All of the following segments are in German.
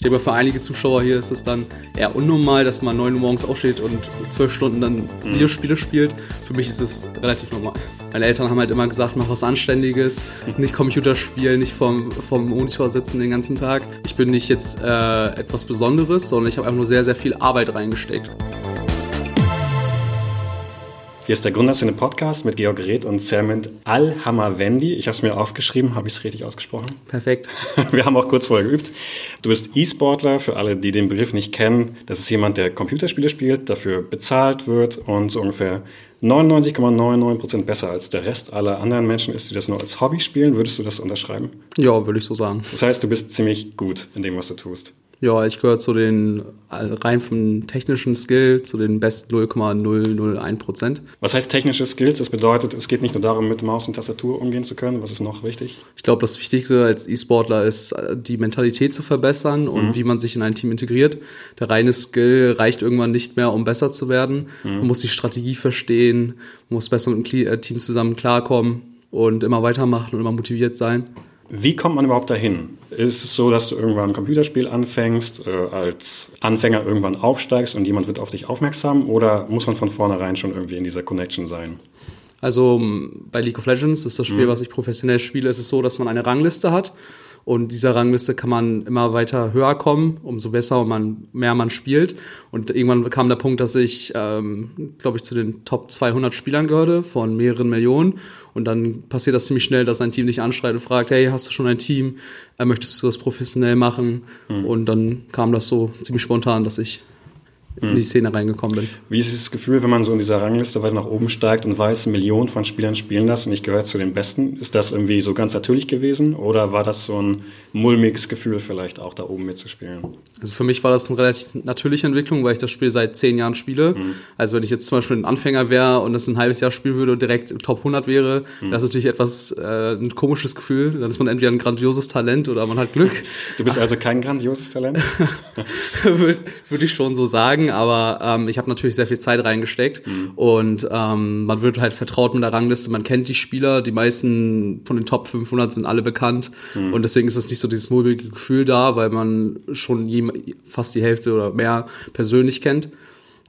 Ich denke, für einige Zuschauer hier ist es dann eher unnormal, dass man 9 Uhr morgens aufsteht und 12 Stunden dann mhm. Videospiele spielt. Für mich ist es relativ normal. Meine Eltern haben halt immer gesagt, mach was Anständiges, nicht Computer spielen, nicht vorm, vorm Monitor sitzen den ganzen Tag. Ich bin nicht jetzt äh, etwas Besonderes, sondern ich habe einfach nur sehr, sehr viel Arbeit reingesteckt. Hier ist der Gründerszene Podcast mit Georg Reth und Sermint Al-Hamawendi. Ich habe es mir aufgeschrieben, habe ich es richtig ausgesprochen? Perfekt. Wir haben auch kurz vorher geübt. Du bist E-Sportler, für alle, die den Begriff nicht kennen. Das ist jemand, der Computerspiele spielt, dafür bezahlt wird und so ungefähr 99,99% besser als der Rest aller anderen Menschen ist, die das nur als Hobby spielen. Würdest du das unterschreiben? Ja, würde ich so sagen. Das heißt, du bist ziemlich gut in dem, was du tust. Ja, ich gehöre zu den rein vom technischen Skill zu den besten 0,001 Prozent. Was heißt technische Skills? Das bedeutet, es geht nicht nur darum, mit Maus und Tastatur umgehen zu können. Was ist noch wichtig? Ich glaube, das Wichtigste als E-Sportler ist, die Mentalität zu verbessern und mhm. wie man sich in ein Team integriert. Der reine Skill reicht irgendwann nicht mehr, um besser zu werden. Mhm. Man muss die Strategie verstehen, muss besser mit dem äh, Team zusammen klarkommen und immer weitermachen und immer motiviert sein. Wie kommt man überhaupt dahin? Ist es so, dass du irgendwann ein Computerspiel anfängst, äh, als Anfänger irgendwann aufsteigst und jemand wird auf dich aufmerksam oder muss man von vornherein schon irgendwie in dieser Connection sein? Also bei League of Legends, das ist das Spiel, mhm. was ich professionell spiele, ist es so, dass man eine Rangliste hat und dieser Rangliste kann man immer weiter höher kommen, umso besser man mehr man spielt. Und irgendwann kam der Punkt, dass ich, ähm, glaube ich, zu den Top 200 Spielern gehörte von mehreren Millionen. Und dann passiert das ziemlich schnell, dass ein Team dich anschreit und fragt, hey, hast du schon ein Team? Äh, möchtest du das professionell machen? Mhm. Und dann kam das so ziemlich spontan, dass ich in die hm. Szene reingekommen bin. Wie ist das Gefühl, wenn man so in dieser Rangliste weiter nach oben steigt und weiß, Millionen von Spielern spielen das und ich gehöre zu den Besten? Ist das irgendwie so ganz natürlich gewesen oder war das so ein mulmiges Gefühl vielleicht auch da oben mitzuspielen? Also für mich war das eine relativ natürliche Entwicklung, weil ich das Spiel seit zehn Jahren spiele. Mhm. Also wenn ich jetzt zum Beispiel ein Anfänger wäre und es ein halbes Jahr spielen würde und direkt Top 100 wäre, mhm. das ist natürlich etwas äh, ein komisches Gefühl. Dann ist man entweder ein grandioses Talent oder man hat Glück. Du bist also kein grandioses Talent? Würde würd ich schon so sagen aber ähm, ich habe natürlich sehr viel Zeit reingesteckt mhm. und ähm, man wird halt vertraut mit der Rangliste, man kennt die Spieler, die meisten von den Top 500 sind alle bekannt mhm. und deswegen ist es nicht so dieses mulmige Gefühl da, weil man schon fast die Hälfte oder mehr persönlich kennt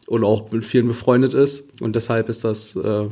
und auch mit vielen befreundet ist und deshalb ist das äh,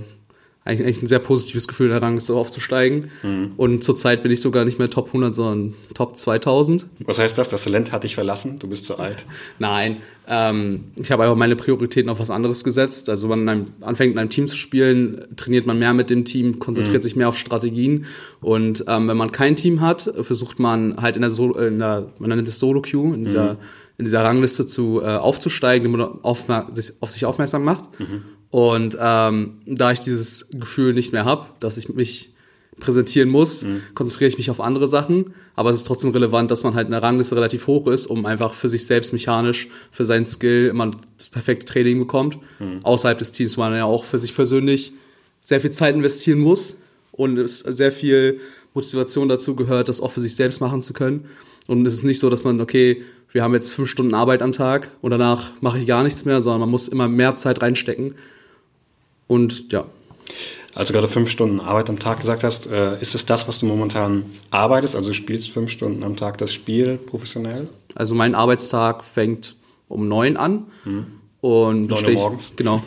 eigentlich ein sehr positives Gefühl, der Rang so aufzusteigen. Mhm. Und zurzeit bin ich sogar nicht mehr Top 100, sondern Top 2000. Was heißt das? Das Talent hat dich verlassen? Du bist zu alt? Nein, ähm, ich habe einfach meine Prioritäten auf was anderes gesetzt. Also wenn man anfängt, in einem Team zu spielen, trainiert man mehr mit dem Team, konzentriert mhm. sich mehr auf Strategien. Und ähm, wenn man kein Team hat, versucht man halt in der, so in der man nennt es Solo-Queue, in dieser, mhm. in dieser Rangliste zu, äh, aufzusteigen, die man auf, sich, auf sich aufmerksam macht. Mhm. Und ähm, da ich dieses Gefühl nicht mehr habe, dass ich mich präsentieren muss, mhm. konzentriere ich mich auf andere Sachen. Aber es ist trotzdem relevant, dass man halt in der Rangliste relativ hoch ist, um einfach für sich selbst mechanisch, für seinen Skill immer das perfekte Training bekommt. Mhm. Außerhalb des Teams, wo man ja auch für sich persönlich sehr viel Zeit investieren muss und es sehr viel Motivation dazu gehört, das auch für sich selbst machen zu können. Und es ist nicht so, dass man, okay, wir haben jetzt fünf Stunden Arbeit am Tag und danach mache ich gar nichts mehr, sondern man muss immer mehr Zeit reinstecken. Und ja. Als du gerade fünf Stunden Arbeit am Tag gesagt hast, äh, ist es das, was du momentan arbeitest? Also du spielst fünf Stunden am Tag das Spiel professionell? Also mein Arbeitstag fängt um neun an. Mhm. Und neun Uhr morgens? Genau.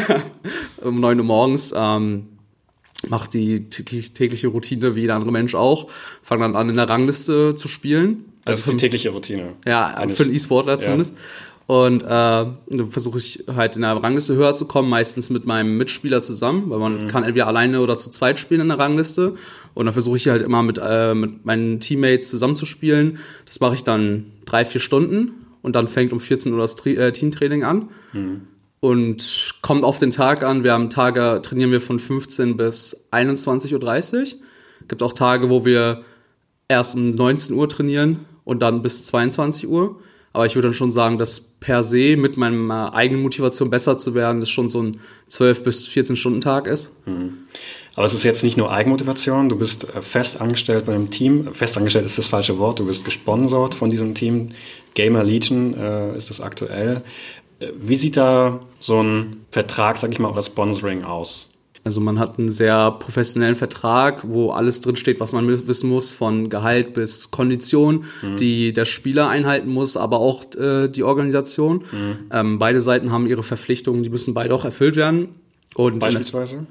um neun Uhr morgens. Ähm, macht die tägliche Routine wie jeder andere Mensch auch. Fange dann an, in der Rangliste zu spielen. Das also ist die tägliche Routine. Ja, für einen E-Sportler zumindest. Und äh, dann versuche ich halt in der Rangliste höher zu kommen, meistens mit meinem Mitspieler zusammen, weil man mhm. kann entweder alleine oder zu zweit spielen in der Rangliste. Und dann versuche ich halt immer mit, äh, mit meinen Teammates zusammenzuspielen. Das mache ich dann drei, vier Stunden und dann fängt um 14 Uhr das Tri äh, Teamtraining an. Mhm. Und kommt auf den Tag an. Wir haben Tage, trainieren wir von 15 bis 21.30 Uhr. Gibt auch Tage, wo wir erst um 19 Uhr trainieren und dann bis 22 Uhr. Aber ich würde dann schon sagen, dass per se mit meiner eigenen Motivation besser zu werden, das schon so ein 12 bis 14 Stunden Tag ist. Mhm. Aber es ist jetzt nicht nur Eigenmotivation, du bist äh, fest angestellt bei einem Team. Fest angestellt ist das falsche Wort, du bist gesponsert von diesem Team. Gamer Legion äh, ist das aktuell. Äh, wie sieht da so ein Vertrag, sag ich mal, oder Sponsoring aus? Also man hat einen sehr professionellen Vertrag, wo alles drinsteht, was man wissen muss, von Gehalt bis Kondition, mhm. die der Spieler einhalten muss, aber auch äh, die Organisation. Mhm. Ähm, beide Seiten haben ihre Verpflichtungen, die müssen beide auch erfüllt werden. Und Beispielsweise?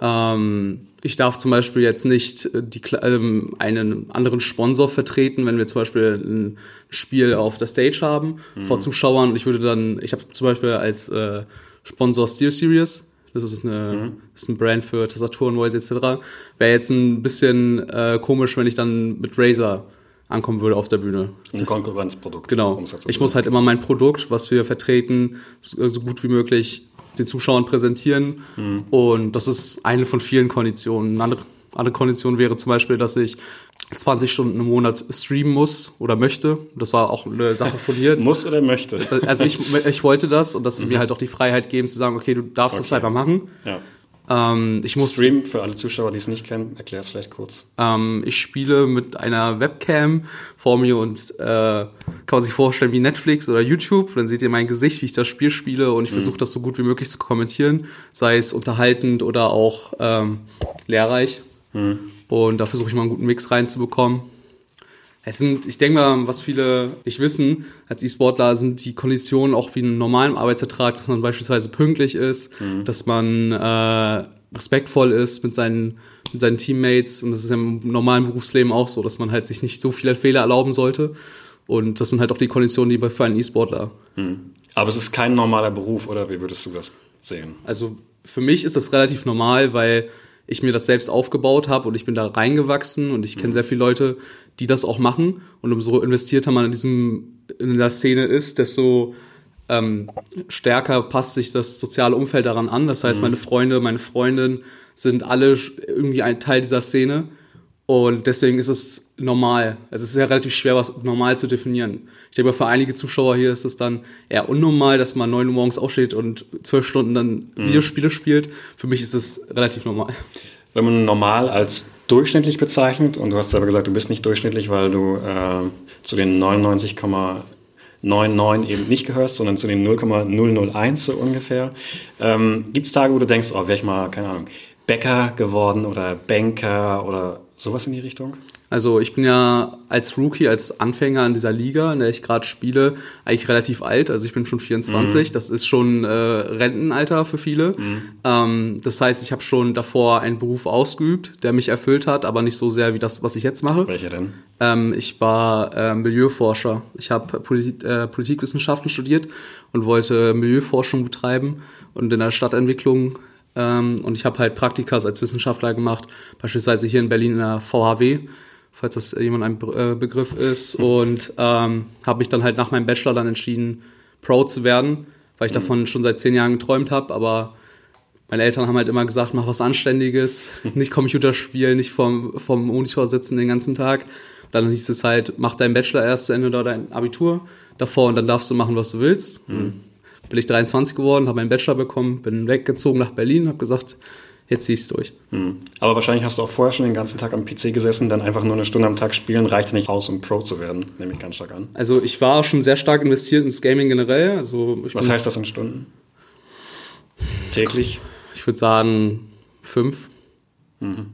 Ähm, ich darf zum Beispiel jetzt nicht äh, die, ähm, einen anderen Sponsor vertreten, wenn wir zum Beispiel ein Spiel auf der Stage haben mhm. vor Zuschauern. Und ich würde dann, ich habe zum Beispiel als äh, Sponsor Steel Series das ist, eine, mhm. das ist ein Brand für Tastaturen, Noise etc. Wäre jetzt ein bisschen äh, komisch, wenn ich dann mit Razer ankommen würde auf der Bühne. Ein Konkurrenzprodukt. Genau. Ich muss halt immer mein Produkt, was wir vertreten, so gut wie möglich den Zuschauern präsentieren. Mhm. Und das ist eine von vielen Konditionen. Eine andere, andere Kondition wäre zum Beispiel, dass ich 20 Stunden im Monat streamen muss oder möchte. Das war auch eine Sache von dir. muss oder möchte? Also ich, ich wollte das und dass mhm. mir halt auch die Freiheit geben zu sagen, okay, du darfst okay. das einfach machen. Ja. Ähm, ich muss, Stream, für alle Zuschauer, die es nicht kennen, erklär es vielleicht kurz. Ähm, ich spiele mit einer Webcam vor mir und äh, kann man sich vorstellen wie Netflix oder YouTube. Dann seht ihr mein Gesicht, wie ich das Spiel spiele und ich mhm. versuche das so gut wie möglich zu kommentieren, sei es unterhaltend oder auch ähm, lehrreich. Mhm. Und da versuche ich mal einen guten Mix reinzubekommen. Es sind, ich denke mal, was viele nicht wissen als E-Sportler, sind die Konditionen auch wie in normalen Arbeitsvertrag, dass man beispielsweise pünktlich ist, mhm. dass man äh, respektvoll ist mit seinen, mit seinen Teammates. Und das ist ja im normalen Berufsleben auch so, dass man halt sich nicht so viele Fehler erlauben sollte. Und das sind halt auch die Konditionen, die bei für einen E-Sportler. Mhm. Aber es ist kein normaler Beruf, oder wie würdest du das sehen? Also für mich ist das relativ normal, weil ich mir das selbst aufgebaut habe und ich bin da reingewachsen und ich kenne mhm. sehr viele Leute, die das auch machen. Und umso investierter man in diesem in der Szene ist, desto ähm, stärker passt sich das soziale Umfeld daran an. Das heißt, mhm. meine Freunde, meine Freundin sind alle irgendwie ein Teil dieser Szene. Und deswegen ist es normal. Es ist ja relativ schwer, was normal zu definieren. Ich denke, für einige Zuschauer hier ist es dann eher unnormal, dass man neun Uhr morgens aufsteht und zwölf Stunden dann mhm. Videospiele spielt. Für mich ist es relativ normal. Wenn man normal als durchschnittlich bezeichnet, und du hast selber gesagt, du bist nicht durchschnittlich, weil du äh, zu den 99,99 eben nicht gehörst, sondern zu den 0,001 so ungefähr. Ähm, Gibt es Tage, wo du denkst, oh, wäre ich mal, keine Ahnung, Bäcker geworden oder Banker oder sowas in die Richtung? Also ich bin ja als Rookie, als Anfänger in dieser Liga, in der ich gerade spiele, eigentlich relativ alt. Also ich bin schon 24. Mhm. Das ist schon äh, Rentenalter für viele. Mhm. Ähm, das heißt, ich habe schon davor einen Beruf ausgeübt, der mich erfüllt hat, aber nicht so sehr wie das, was ich jetzt mache. Welcher denn? Ähm, ich war äh, Milieuforscher. Ich habe Polit äh, Politikwissenschaften studiert und wollte Milieuforschung betreiben und in der Stadtentwicklung ähm, und ich habe halt Praktikas als Wissenschaftler gemacht, beispielsweise hier in Berlin in der VHW, falls das jemand ein Be äh, Begriff ist. Und ähm, habe mich dann halt nach meinem Bachelor dann entschieden, Pro zu werden, weil ich mhm. davon schon seit zehn Jahren geträumt habe. Aber meine Eltern haben halt immer gesagt, mach was Anständiges, nicht Computerspielen, nicht vorm, vorm Monitor sitzen den ganzen Tag. dann hieß es halt, mach deinen Bachelor erst zu Ende oder dein Abitur davor und dann darfst du machen, was du willst. Mhm bin ich 23 geworden, habe meinen Bachelor bekommen, bin weggezogen nach Berlin, habe gesagt, jetzt zieh ich's durch. Hm. Aber wahrscheinlich hast du auch vorher schon den ganzen Tag am PC gesessen, dann einfach nur eine Stunde am Tag spielen reicht nicht aus, um Pro zu werden, nehme ich ganz stark an. Also ich war schon sehr stark investiert ins Gaming generell. Also Was heißt das in Stunden? Täglich? Ich würde sagen fünf. Mhm.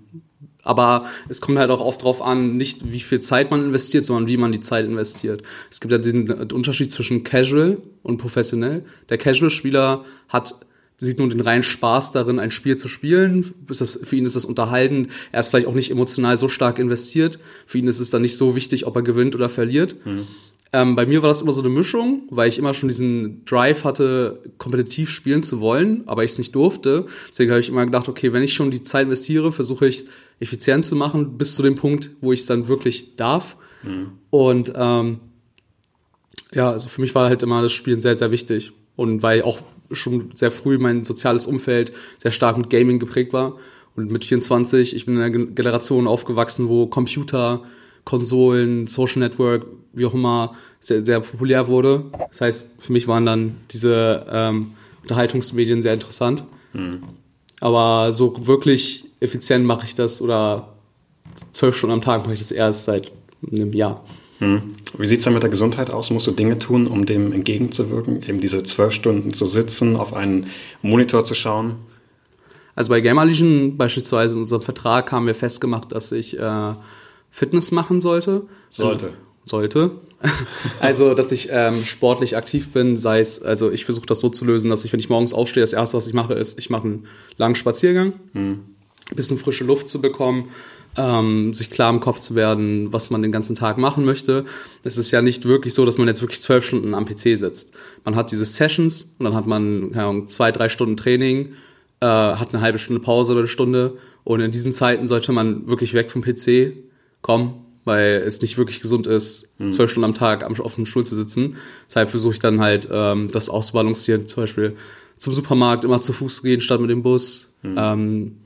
Aber es kommt halt auch oft drauf an, nicht wie viel Zeit man investiert, sondern wie man die Zeit investiert. Es gibt ja diesen Unterschied zwischen casual und professionell. Der Casual-Spieler hat sieht nur den reinen Spaß darin, ein Spiel zu spielen. Das, für ihn ist das unterhaltend. Er ist vielleicht auch nicht emotional so stark investiert. Für ihn ist es dann nicht so wichtig, ob er gewinnt oder verliert. Mhm. Ähm, bei mir war das immer so eine Mischung, weil ich immer schon diesen Drive hatte, kompetitiv spielen zu wollen, aber ich es nicht durfte. Deswegen habe ich immer gedacht, okay, wenn ich schon die Zeit investiere, versuche ich effizient zu machen, bis zu dem Punkt, wo ich es dann wirklich darf. Mhm. Und ähm, ja, also für mich war halt immer das Spielen sehr, sehr wichtig. Und weil auch schon sehr früh mein soziales Umfeld sehr stark mit Gaming geprägt war. Und mit 24, ich bin in einer Generation aufgewachsen, wo Computer, Konsolen, Social Network, wie auch immer, sehr, sehr populär wurde. Das heißt, für mich waren dann diese ähm, Unterhaltungsmedien sehr interessant. Mhm. Aber so wirklich effizient mache ich das oder zwölf Stunden am Tag mache ich das erst seit einem Jahr. Mhm. Wie sieht es dann mit der Gesundheit aus? Musst du Dinge tun, um dem entgegenzuwirken? Eben diese zwölf Stunden zu sitzen, auf einen Monitor zu schauen? Also bei Gamer Legion beispielsweise in unserem Vertrag haben wir festgemacht, dass ich äh, Fitness machen sollte. Sollte. Sollte. also, dass ich ähm, sportlich aktiv bin, sei es, also ich versuche das so zu lösen, dass ich, wenn ich morgens aufstehe, das erste, was ich mache, ist, ich mache einen langen Spaziergang, hm. ein bisschen frische Luft zu bekommen, ähm, sich klar im Kopf zu werden, was man den ganzen Tag machen möchte. Es ist ja nicht wirklich so, dass man jetzt wirklich zwölf Stunden am PC sitzt. Man hat diese Sessions und dann hat man keine Ahnung, zwei, drei Stunden Training, äh, hat eine halbe Stunde Pause oder eine Stunde. Und in diesen Zeiten sollte man wirklich weg vom PC kommen, weil es nicht wirklich gesund ist, mhm. zwölf Stunden am Tag auf dem Stuhl zu sitzen. Deshalb versuche ich dann halt, ähm, das auszubalancieren, zum Beispiel zum Supermarkt immer zu Fuß gehen statt mit dem Bus. Mhm. Ähm,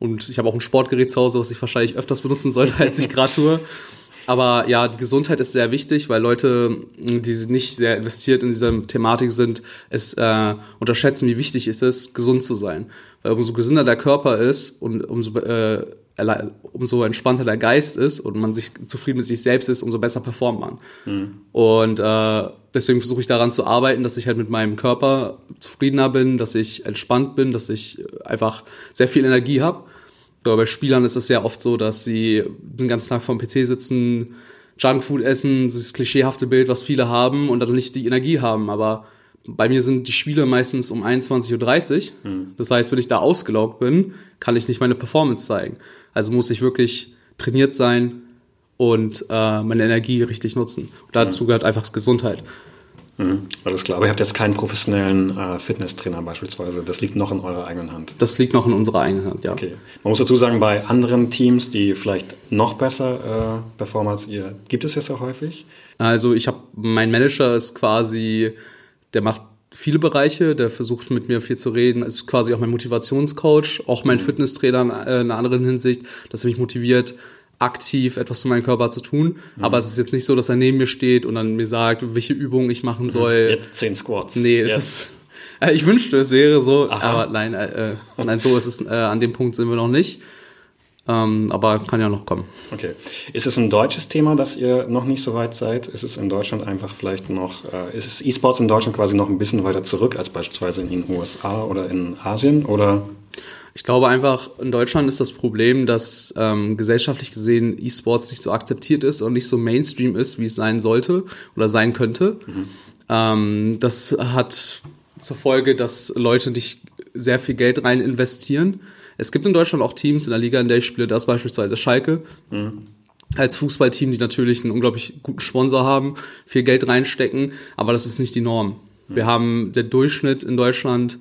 und ich habe auch ein Sportgerät zu Hause, was ich wahrscheinlich öfters benutzen sollte, als ich gerade tue. Aber ja, die Gesundheit ist sehr wichtig, weil Leute, die nicht sehr investiert in dieser Thematik sind, es äh, unterschätzen, wie wichtig es ist, gesund zu sein. Weil umso gesünder der Körper ist und umso äh, umso entspannter der Geist ist und man sich zufrieden mit sich selbst ist, umso besser performt man. Mhm. Und äh, deswegen versuche ich daran zu arbeiten, dass ich halt mit meinem Körper zufriedener bin, dass ich entspannt bin, dass ich einfach sehr viel Energie habe. Aber bei Spielern ist es ja oft so, dass sie den ganzen Tag vorm PC sitzen, Junkfood essen, das klischeehafte Bild, was viele haben und dann nicht die Energie haben. Aber bei mir sind die Spiele meistens um 21.30 Uhr. Mhm. Das heißt, wenn ich da ausgelaugt bin, kann ich nicht meine Performance zeigen. Also muss ich wirklich trainiert sein und äh, meine Energie richtig nutzen. Und dazu mhm. gehört einfach Gesundheit. Mhm, alles klar. Aber ihr habt jetzt keinen professionellen äh, Fitnesstrainer beispielsweise. Das liegt noch in eurer eigenen Hand. Das liegt noch in unserer eigenen Hand, ja. Okay. Man muss dazu sagen, bei anderen Teams, die vielleicht noch besser äh, performen als ihr, gibt es jetzt auch häufig? Also ich habe, mein Manager ist quasi der macht viele Bereiche, der versucht mit mir viel zu reden, ist quasi auch mein Motivationscoach, auch mein mhm. Fitnesstrainer in einer anderen Hinsicht, dass er mich motiviert, aktiv etwas für meinen Körper zu tun. Mhm. Aber es ist jetzt nicht so, dass er neben mir steht und dann mir sagt, welche Übungen ich machen mhm. soll. Jetzt zehn Squats. Nee, das ist, äh, ich wünschte, es wäre so, Aha. aber nein, äh, äh, nein, so ist es, äh, an dem Punkt sind wir noch nicht. Ähm, aber kann ja noch kommen. Okay. Ist es ein deutsches Thema, dass ihr noch nicht so weit seid? Ist es in Deutschland einfach vielleicht noch, äh, ist es E-Sports in Deutschland quasi noch ein bisschen weiter zurück als beispielsweise in den USA oder in Asien? Oder? Ich glaube einfach, in Deutschland ist das Problem, dass ähm, gesellschaftlich gesehen E-Sports nicht so akzeptiert ist und nicht so Mainstream ist, wie es sein sollte oder sein könnte. Mhm. Ähm, das hat zur Folge, dass Leute nicht sehr viel Geld rein investieren es gibt in Deutschland auch Teams in der Liga, in der ich spiele, das beispielsweise Schalke. Mhm. Als Fußballteam, die natürlich einen unglaublich guten Sponsor haben, viel Geld reinstecken, aber das ist nicht die Norm. Mhm. Wir haben der Durchschnitt in Deutschland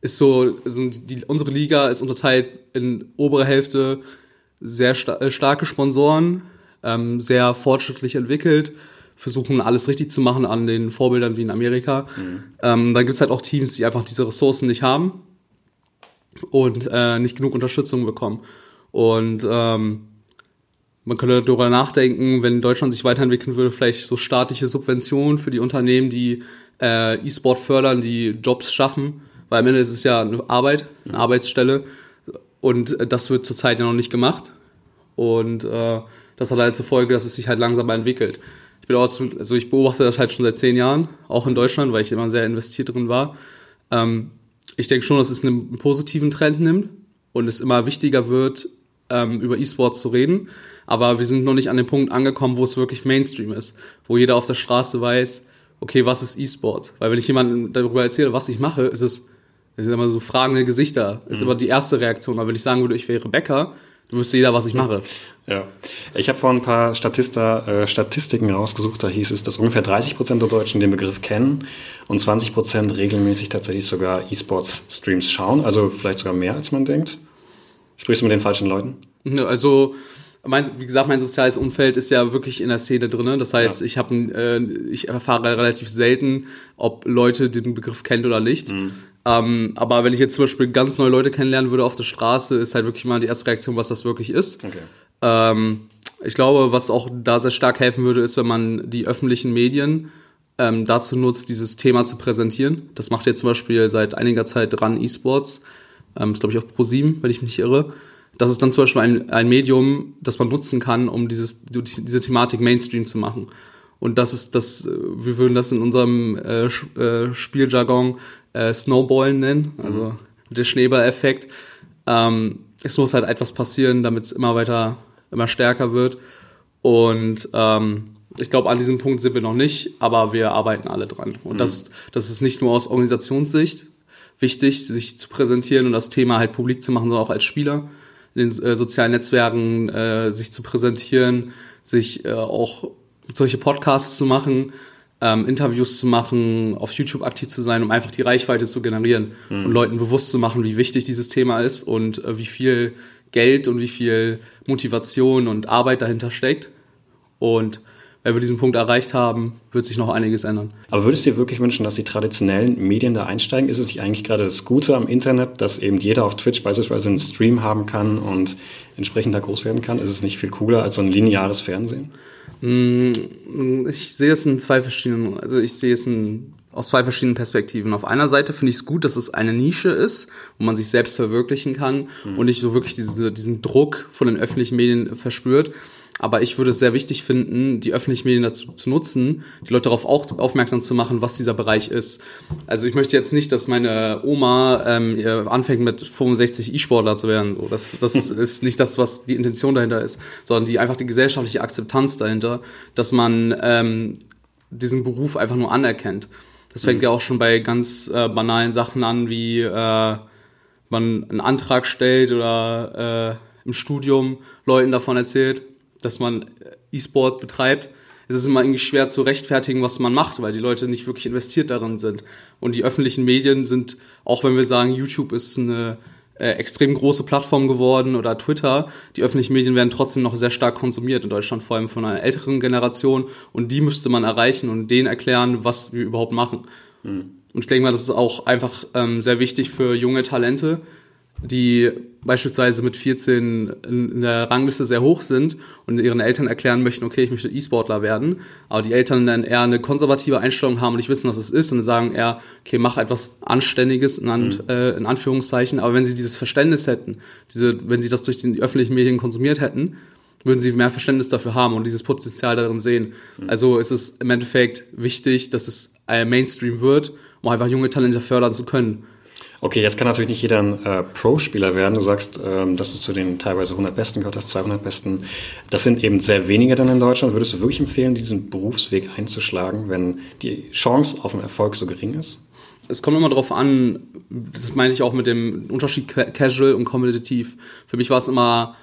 ist so, sind die, unsere Liga ist unterteilt in obere Hälfte sehr sta äh, starke Sponsoren, ähm, sehr fortschrittlich entwickelt, versuchen alles richtig zu machen an den Vorbildern wie in Amerika. Mhm. Ähm, dann gibt's halt auch Teams, die einfach diese Ressourcen nicht haben und äh, nicht genug Unterstützung bekommen. Und ähm, man könnte darüber nachdenken, wenn Deutschland sich weiterentwickeln würde, vielleicht so staatliche Subventionen für die Unternehmen, die äh, E-Sport fördern, die Jobs schaffen, weil am Ende ist es ja eine Arbeit, eine Arbeitsstelle und das wird zurzeit ja noch nicht gemacht. Und äh, das hat halt zur Folge, dass es sich halt langsamer entwickelt. Ich bin auch, also ich beobachte das halt schon seit zehn Jahren, auch in Deutschland, weil ich immer sehr investiert drin war. Ähm, ich denke schon, dass es einen positiven Trend nimmt und es immer wichtiger wird, ähm, über E-Sport zu reden. Aber wir sind noch nicht an dem Punkt angekommen, wo es wirklich Mainstream ist, wo jeder auf der Straße weiß, okay, was ist E-Sport? Weil wenn ich jemandem darüber erzähle, was ich mache, ist es, es sind immer so fragende Gesichter. Das ist mhm. immer die erste Reaktion. Aber wenn ich sagen würde, ich wäre Bäcker, du wüsste jeder, was ich mache. Ja, ich habe vor ein paar Statista, äh, Statistiken rausgesucht, da hieß es, dass ungefähr 30 Prozent der Deutschen den Begriff kennen und 20 Prozent regelmäßig tatsächlich sogar E-Sports-Streams schauen, also vielleicht sogar mehr, als man denkt. Sprichst du mit den falschen Leuten? Also, mein, wie gesagt, mein soziales Umfeld ist ja wirklich in der Szene drin. Das heißt, ja. ich, hab, äh, ich erfahre relativ selten, ob Leute den Begriff kennen oder nicht. Mhm. Ähm, aber wenn ich jetzt zum Beispiel ganz neue Leute kennenlernen würde auf der Straße, ist halt wirklich mal die erste Reaktion, was das wirklich ist. Okay. Ähm, ich glaube, was auch da sehr stark helfen würde, ist, wenn man die öffentlichen Medien ähm, dazu nutzt, dieses Thema zu präsentieren. Das macht jetzt zum Beispiel seit einiger Zeit dran eSports. Ähm, ist, glaube ich, auf ProSieben, wenn ich mich nicht irre. Das ist dann zum Beispiel ein, ein Medium, das man nutzen kann, um dieses, diese Thematik Mainstream zu machen. Und das ist das, äh, wir würden das in unserem äh, äh, Spieljargon äh, Snowballen nennen. Also der Schneeballeffekt. Ähm, es muss halt etwas passieren, damit es immer weiter, immer stärker wird. Und ähm, ich glaube, an diesem Punkt sind wir noch nicht, aber wir arbeiten alle dran. Und mhm. das, das ist nicht nur aus Organisationssicht wichtig, sich zu präsentieren und das Thema halt publik zu machen, sondern auch als Spieler in den äh, sozialen Netzwerken äh, sich zu präsentieren, sich äh, auch solche Podcasts zu machen, ähm, Interviews zu machen, auf YouTube aktiv zu sein, um einfach die Reichweite zu generieren mhm. und Leuten bewusst zu machen, wie wichtig dieses Thema ist und äh, wie viel Geld und wie viel Motivation und Arbeit dahinter steckt. Und wenn wir diesen Punkt erreicht haben, wird sich noch einiges ändern. Aber würdest du dir wirklich wünschen, dass die traditionellen Medien da einsteigen? Ist es nicht eigentlich gerade das Gute am Internet, dass eben jeder auf Twitch beispielsweise einen Stream haben kann und entsprechend da groß werden kann? Ist es nicht viel cooler als so ein lineares Fernsehen? Mm, ich sehe es in zwei verschiedenen, also ich sehe es in, aus zwei verschiedenen Perspektiven. Auf einer Seite finde ich es gut, dass es eine Nische ist, wo man sich selbst verwirklichen kann mhm. und nicht so wirklich diese, diesen Druck von den öffentlichen Medien verspürt. Aber ich würde es sehr wichtig finden, die öffentlichen Medien dazu zu nutzen, die Leute darauf auch aufmerksam zu machen, was dieser Bereich ist. Also ich möchte jetzt nicht, dass meine Oma ähm, anfängt mit 65 E-Sportler zu werden. So, das das ist nicht das, was die Intention dahinter ist, sondern die einfach die gesellschaftliche Akzeptanz dahinter, dass man ähm, diesen Beruf einfach nur anerkennt. Das fängt mhm. ja auch schon bei ganz äh, banalen Sachen an, wie äh, man einen Antrag stellt oder äh, im Studium Leuten davon erzählt dass man äh, E-Sport betreibt, es ist immer irgendwie schwer zu rechtfertigen, was man macht, weil die Leute nicht wirklich investiert darin sind. Und die öffentlichen Medien sind, auch wenn wir sagen, YouTube ist eine äh, extrem große Plattform geworden oder Twitter, die öffentlichen Medien werden trotzdem noch sehr stark konsumiert in Deutschland, vor allem von einer älteren Generation. Und die müsste man erreichen und denen erklären, was wir überhaupt machen. Mhm. Und ich denke mal, das ist auch einfach ähm, sehr wichtig für junge Talente, die beispielsweise mit 14 in, der Rangliste sehr hoch sind und ihren Eltern erklären möchten, okay, ich möchte E-Sportler werden, aber die Eltern dann eher eine konservative Einstellung haben und nicht wissen, was es ist und sagen eher, okay, mach etwas Anständiges in, An mhm. äh, in Anführungszeichen, aber wenn sie dieses Verständnis hätten, diese, wenn sie das durch die öffentlichen Medien konsumiert hätten, würden sie mehr Verständnis dafür haben und dieses Potenzial darin sehen. Mhm. Also ist es im Endeffekt wichtig, dass es ein Mainstream wird, um einfach junge Talente fördern zu können. Okay, jetzt kann natürlich nicht jeder ein äh, Pro-Spieler werden. Du sagst, ähm, dass du zu den teilweise 100 Besten gehört hast, 200 Besten. Das sind eben sehr wenige dann in Deutschland. Würdest du wirklich empfehlen, diesen Berufsweg einzuschlagen, wenn die Chance auf einen Erfolg so gering ist? Es kommt immer darauf an, das meine ich auch mit dem Unterschied Casual und Kompetitiv. Für mich war es immer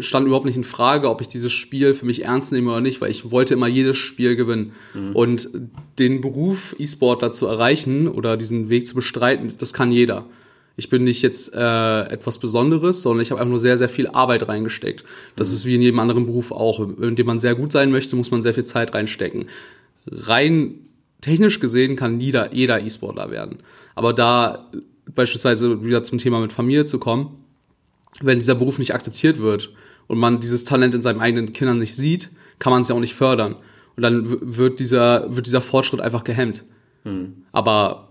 stand überhaupt nicht in Frage, ob ich dieses Spiel für mich ernst nehme oder nicht, weil ich wollte immer jedes Spiel gewinnen. Mhm. Und den Beruf E-Sportler zu erreichen oder diesen Weg zu bestreiten, das kann jeder. Ich bin nicht jetzt äh, etwas Besonderes, sondern ich habe einfach nur sehr, sehr viel Arbeit reingesteckt. Das mhm. ist wie in jedem anderen Beruf auch. In dem man sehr gut sein möchte, muss man sehr viel Zeit reinstecken. Rein technisch gesehen kann jeder, jeder E-Sportler werden. Aber da beispielsweise wieder zum Thema mit Familie zu kommen, wenn dieser Beruf nicht akzeptiert wird und man dieses Talent in seinen eigenen Kindern nicht sieht, kann man es ja auch nicht fördern. Und dann wird dieser, wird dieser Fortschritt einfach gehemmt. Mhm. Aber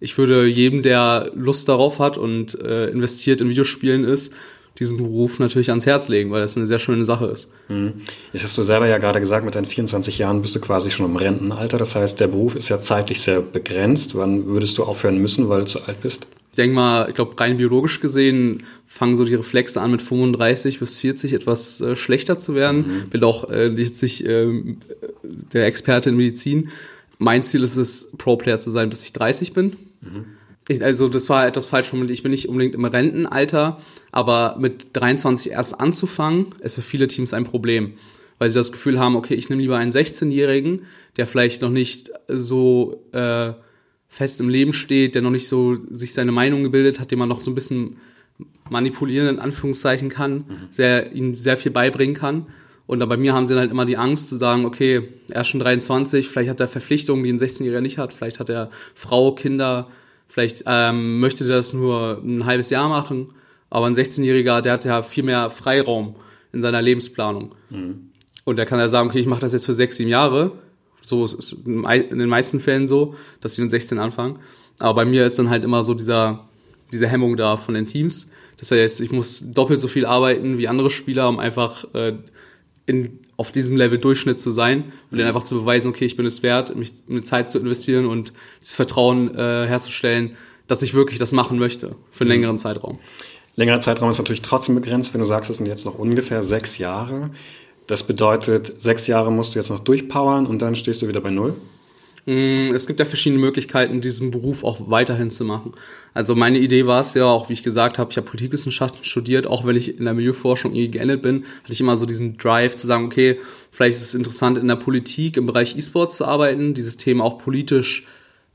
ich würde jedem, der Lust darauf hat und äh, investiert in Videospielen ist, diesen Beruf natürlich ans Herz legen, weil das eine sehr schöne Sache ist. Mhm. Jetzt hast du selber ja gerade gesagt, mit deinen 24 Jahren bist du quasi schon im Rentenalter. Das heißt, der Beruf ist ja zeitlich sehr begrenzt. Wann würdest du aufhören müssen, weil du zu alt bist? Ich denke mal, ich glaube, rein biologisch gesehen fangen so die Reflexe an, mit 35 bis 40 etwas äh, schlechter zu werden. Mhm. Bin auch äh, jetzt nicht äh, der Experte in Medizin. Mein Ziel ist es, Pro-Player zu sein, bis ich 30 bin. Mhm. Ich, also das war etwas falsch formuliert. Ich bin nicht unbedingt im Rentenalter, aber mit 23 erst anzufangen, ist für viele Teams ein Problem. Weil sie das Gefühl haben, okay, ich nehme lieber einen 16-Jährigen, der vielleicht noch nicht so äh, fest im Leben steht, der noch nicht so sich seine Meinung gebildet hat, den man noch so ein bisschen manipulieren in Anführungszeichen kann, mhm. sehr, ihm sehr viel beibringen kann. Und dann bei mir haben sie dann halt immer die Angst zu sagen, okay, er ist schon 23, vielleicht hat er Verpflichtungen, die ein 16-Jähriger nicht hat, vielleicht hat er Frau, Kinder, vielleicht ähm, möchte der das nur ein halbes Jahr machen, aber ein 16-Jähriger, der hat ja viel mehr Freiraum in seiner Lebensplanung. Mhm. Und der kann ja sagen, okay, ich mache das jetzt für sechs, sieben Jahre, so ist es in den meisten Fällen so, dass sie mit 16 anfangen. Aber bei mir ist dann halt immer so dieser, diese Hemmung da von den Teams. Das heißt, ich muss doppelt so viel arbeiten wie andere Spieler, um einfach äh, in, auf diesem Level Durchschnitt zu sein und dann einfach zu beweisen, okay, ich bin es wert, mich eine Zeit zu investieren und das Vertrauen äh, herzustellen, dass ich wirklich das machen möchte für einen längeren Zeitraum. Längerer Zeitraum ist natürlich trotzdem begrenzt, wenn du sagst, es sind jetzt noch ungefähr sechs Jahre. Das bedeutet, sechs Jahre musst du jetzt noch durchpowern und dann stehst du wieder bei Null? Mm, es gibt ja verschiedene Möglichkeiten, diesen Beruf auch weiterhin zu machen. Also meine Idee war es ja, auch wie ich gesagt habe, ich habe Politikwissenschaften studiert, auch wenn ich in der Milieuforschung irgendwie geendet bin, hatte ich immer so diesen Drive zu sagen, okay, vielleicht ist es interessant, in der Politik, im Bereich E-Sports zu arbeiten, dieses Thema auch politisch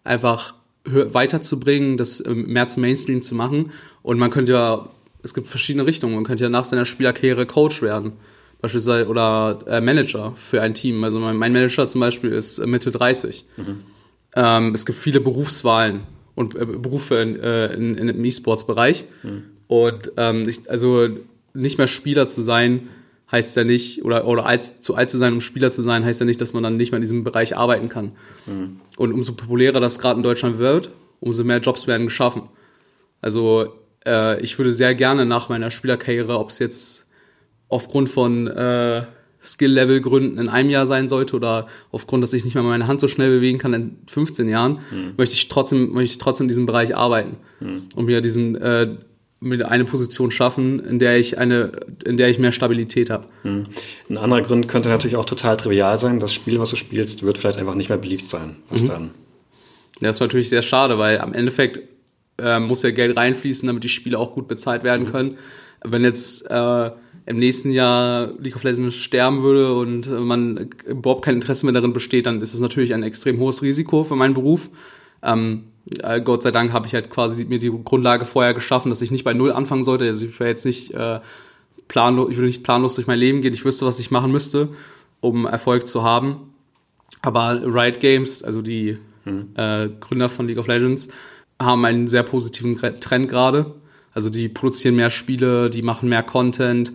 einfach weiterzubringen, das ähm, mehr zum Mainstream zu machen. Und man könnte ja, es gibt verschiedene Richtungen, man könnte ja nach seiner Spielerkarriere Coach werden beispielsweise oder äh, Manager für ein Team. Also mein, mein, Manager zum Beispiel ist Mitte 30. Mhm. Ähm, es gibt viele Berufswahlen und äh, Berufe in, äh, in, in, im E-Sports-Bereich. Mhm. Und ähm, ich, also nicht mehr Spieler zu sein, heißt ja nicht, oder, oder alt, zu alt zu sein, um Spieler zu sein, heißt ja nicht, dass man dann nicht mehr in diesem Bereich arbeiten kann. Mhm. Und umso populärer das gerade in Deutschland wird, umso mehr Jobs werden geschaffen. Also äh, ich würde sehr gerne nach meiner Spielerkarriere, ob es jetzt aufgrund von äh, Skill-Level-Gründen in einem Jahr sein sollte oder aufgrund, dass ich nicht mehr meine Hand so schnell bewegen kann in 15 Jahren, mhm. möchte ich trotzdem, möchte ich trotzdem in diesem Bereich arbeiten mhm. und mir diesen äh, mir eine Position schaffen, in der ich eine, in der ich mehr Stabilität habe. Mhm. Ein anderer Grund könnte natürlich auch total trivial sein. Das Spiel, was du spielst, wird vielleicht einfach nicht mehr beliebt sein. Was mhm. dann? Ja, das ist natürlich sehr schade, weil am Endeffekt äh, muss ja Geld reinfließen, damit die Spiele auch gut bezahlt werden mhm. können. Wenn jetzt äh, im nächsten Jahr League of Legends sterben würde und man überhaupt kein Interesse mehr darin besteht, dann ist es natürlich ein extrem hohes Risiko für meinen Beruf. Ähm, äh, Gott sei Dank habe ich halt quasi mir die Grundlage vorher geschaffen, dass ich nicht bei Null anfangen sollte. Also ich wäre jetzt nicht äh, planlos, ich würde nicht planlos durch mein Leben gehen. Ich wüsste, was ich machen müsste, um Erfolg zu haben. Aber Riot Games, also die mhm. äh, Gründer von League of Legends, haben einen sehr positiven Trend gerade. Also die produzieren mehr Spiele, die machen mehr Content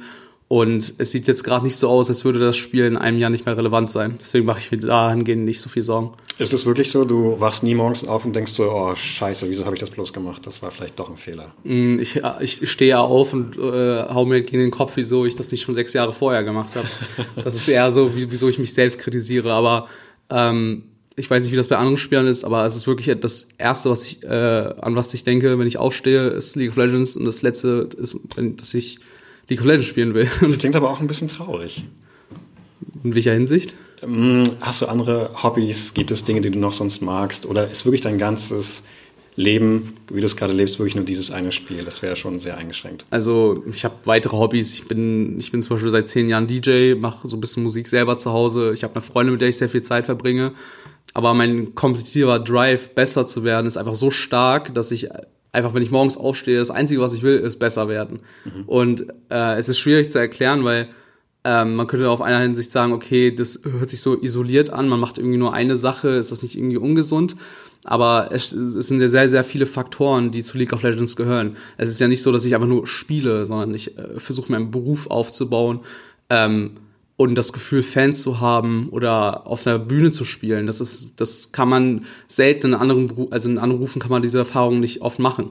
und es sieht jetzt gerade nicht so aus, als würde das Spiel in einem Jahr nicht mehr relevant sein. Deswegen mache ich mir dahingehend nicht so viel Sorgen. Ist es wirklich so, du wachst nie morgens auf und denkst so, oh scheiße, wieso habe ich das bloß gemacht? Das war vielleicht doch ein Fehler. Mm, ich, ich stehe ja auf und äh, hau mir gegen den Kopf, wieso ich das nicht schon sechs Jahre vorher gemacht habe. das ist eher so, wieso ich mich selbst kritisiere. Aber ähm, ich weiß nicht, wie das bei anderen Spielern ist, aber es ist wirklich das Erste, was ich, äh, an was ich denke, wenn ich aufstehe, ist League of Legends und das Letzte ist, dass ich League of Legends spielen will. Das klingt aber auch ein bisschen traurig. In welcher Hinsicht? Ähm, hast du andere Hobbys? Gibt es Dinge, die du noch sonst magst? Oder ist wirklich dein ganzes Leben, wie du es gerade lebst, wirklich nur dieses eine Spiel. Das wäre schon sehr eingeschränkt. Also ich habe weitere Hobbys. Ich bin, ich bin zum Beispiel seit zehn Jahren DJ, mache so ein bisschen Musik selber zu Hause. Ich habe eine Freundin, mit der ich sehr viel Zeit verbringe. Aber mein kompetitiver Drive, besser zu werden, ist einfach so stark, dass ich einfach, wenn ich morgens aufstehe, das Einzige, was ich will, ist besser werden. Mhm. Und äh, es ist schwierig zu erklären, weil ähm, man könnte auf einer Hinsicht sagen, okay, das hört sich so isoliert an, man macht irgendwie nur eine Sache, ist das nicht irgendwie ungesund? Aber es, es sind ja sehr, sehr viele Faktoren, die zu League of Legends gehören. Es ist ja nicht so, dass ich einfach nur spiele, sondern ich äh, versuche meinen Beruf aufzubauen ähm, und das Gefühl, Fans zu haben oder auf einer Bühne zu spielen. Das ist, das kann man selten in anderen, also in anderen Berufen kann man diese Erfahrung nicht oft machen.